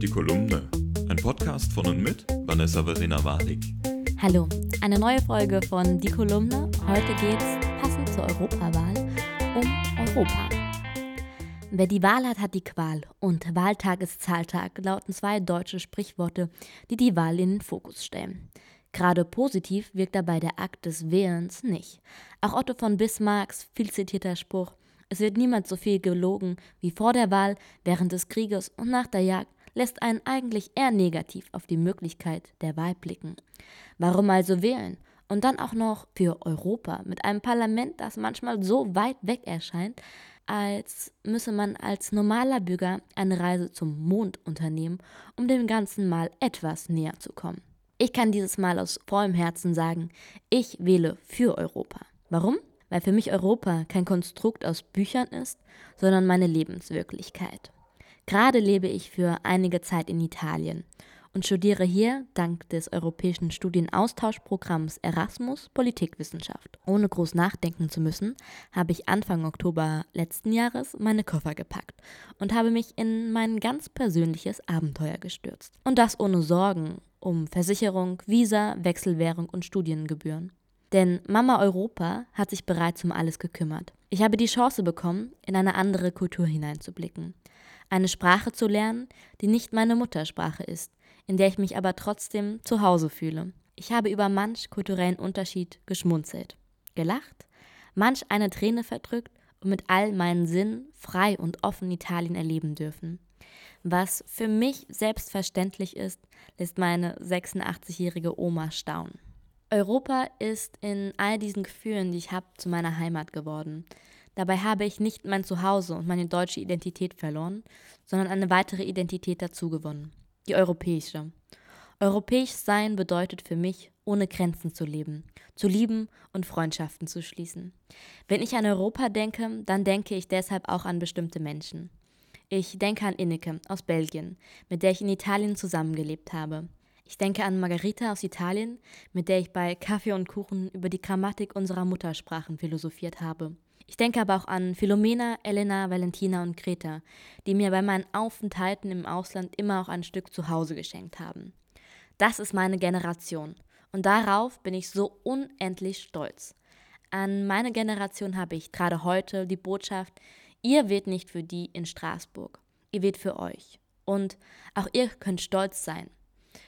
Die Kolumne. Ein Podcast von und mit Vanessa Verena Walik. Hallo, eine neue Folge von Die Kolumne. Heute geht's, passend zur Europawahl, um Europa. Wer die Wahl hat, hat die Qual. Und Wahltag ist Zahltag lauten zwei deutsche Sprichworte, die die Wahl in den Fokus stellen. Gerade positiv wirkt dabei der Akt des Wählens nicht. Auch Otto von Bismarcks viel zitierter Spruch es wird niemand so viel gelogen wie vor der Wahl, während des Krieges und nach der Jagd lässt einen eigentlich eher negativ auf die Möglichkeit der Wahl blicken. Warum also wählen? Und dann auch noch für Europa mit einem Parlament, das manchmal so weit weg erscheint, als müsse man als normaler Bürger eine Reise zum Mond unternehmen, um dem Ganzen mal etwas näher zu kommen. Ich kann dieses Mal aus vollem Herzen sagen, ich wähle für Europa. Warum? weil für mich Europa kein Konstrukt aus Büchern ist, sondern meine Lebenswirklichkeit. Gerade lebe ich für einige Zeit in Italien und studiere hier dank des europäischen Studienaustauschprogramms Erasmus Politikwissenschaft. Ohne groß nachdenken zu müssen, habe ich Anfang Oktober letzten Jahres meine Koffer gepackt und habe mich in mein ganz persönliches Abenteuer gestürzt. Und das ohne Sorgen um Versicherung, Visa, Wechselwährung und Studiengebühren. Denn Mama Europa hat sich bereits um alles gekümmert. Ich habe die Chance bekommen, in eine andere Kultur hineinzublicken. Eine Sprache zu lernen, die nicht meine Muttersprache ist, in der ich mich aber trotzdem zu Hause fühle. Ich habe über manch kulturellen Unterschied geschmunzelt, gelacht, manch eine Träne verdrückt und mit all meinen Sinnen frei und offen Italien erleben dürfen. Was für mich selbstverständlich ist, lässt meine 86-jährige Oma staunen. Europa ist in all diesen Gefühlen, die ich habe, zu meiner Heimat geworden. Dabei habe ich nicht mein Zuhause und meine deutsche Identität verloren, sondern eine weitere Identität dazugewonnen, die europäische. Europäisch sein bedeutet für mich, ohne Grenzen zu leben, zu lieben und Freundschaften zu schließen. Wenn ich an Europa denke, dann denke ich deshalb auch an bestimmte Menschen. Ich denke an Inneke aus Belgien, mit der ich in Italien zusammengelebt habe. Ich denke an Margarita aus Italien, mit der ich bei Kaffee und Kuchen über die Grammatik unserer Muttersprachen philosophiert habe. Ich denke aber auch an Philomena, Elena, Valentina und Greta, die mir bei meinen Aufenthalten im Ausland immer auch ein Stück zu Hause geschenkt haben. Das ist meine Generation und darauf bin ich so unendlich stolz. An meine Generation habe ich gerade heute die Botschaft, ihr wählt nicht für die in Straßburg, ihr wählt für euch. Und auch ihr könnt stolz sein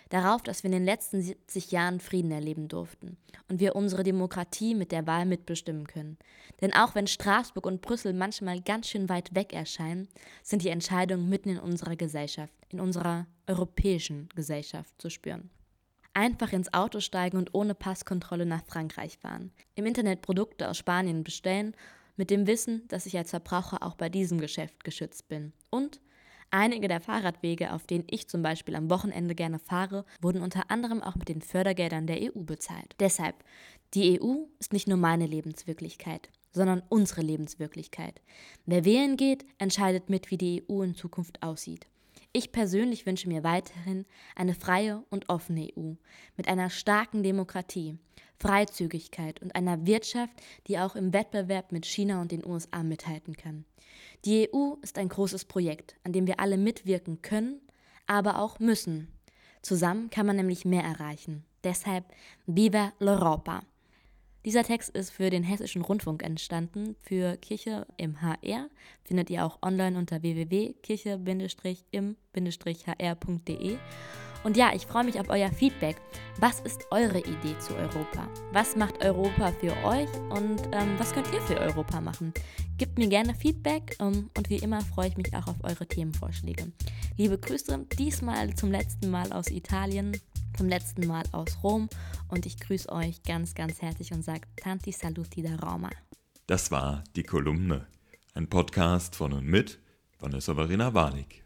darauf, dass wir in den letzten 70 Jahren Frieden erleben durften und wir unsere Demokratie mit der Wahl mitbestimmen können. Denn auch wenn Straßburg und Brüssel manchmal ganz schön weit weg erscheinen, sind die Entscheidungen mitten in unserer Gesellschaft, in unserer europäischen Gesellschaft zu spüren. Einfach ins Auto steigen und ohne Passkontrolle nach Frankreich fahren. Im Internet Produkte aus Spanien bestellen, mit dem Wissen, dass ich als Verbraucher auch bei diesem Geschäft geschützt bin. Und Einige der Fahrradwege, auf denen ich zum Beispiel am Wochenende gerne fahre, wurden unter anderem auch mit den Fördergeldern der EU bezahlt. Deshalb, die EU ist nicht nur meine Lebenswirklichkeit, sondern unsere Lebenswirklichkeit. Wer wählen geht, entscheidet mit, wie die EU in Zukunft aussieht. Ich persönlich wünsche mir weiterhin eine freie und offene EU mit einer starken Demokratie, Freizügigkeit und einer Wirtschaft, die auch im Wettbewerb mit China und den USA mithalten kann. Die EU ist ein großes Projekt, an dem wir alle mitwirken können, aber auch müssen. Zusammen kann man nämlich mehr erreichen. Deshalb Viva l'Europa! Dieser Text ist für den Hessischen Rundfunk entstanden. Für Kirche im HR findet ihr auch online unter www.kirche-im-hr.de. Und ja, ich freue mich auf euer Feedback. Was ist eure Idee zu Europa? Was macht Europa für euch und ähm, was könnt ihr für Europa machen? Gebt mir gerne Feedback ähm, und wie immer freue ich mich auch auf eure Themenvorschläge. Liebe Grüße, diesmal zum letzten Mal aus Italien zum letzten Mal aus Rom und ich grüße euch ganz, ganz herzlich und sage Tanti Saluti da Roma. Das war die Kolumne, ein Podcast von und mit Vanessa Verena Warnig.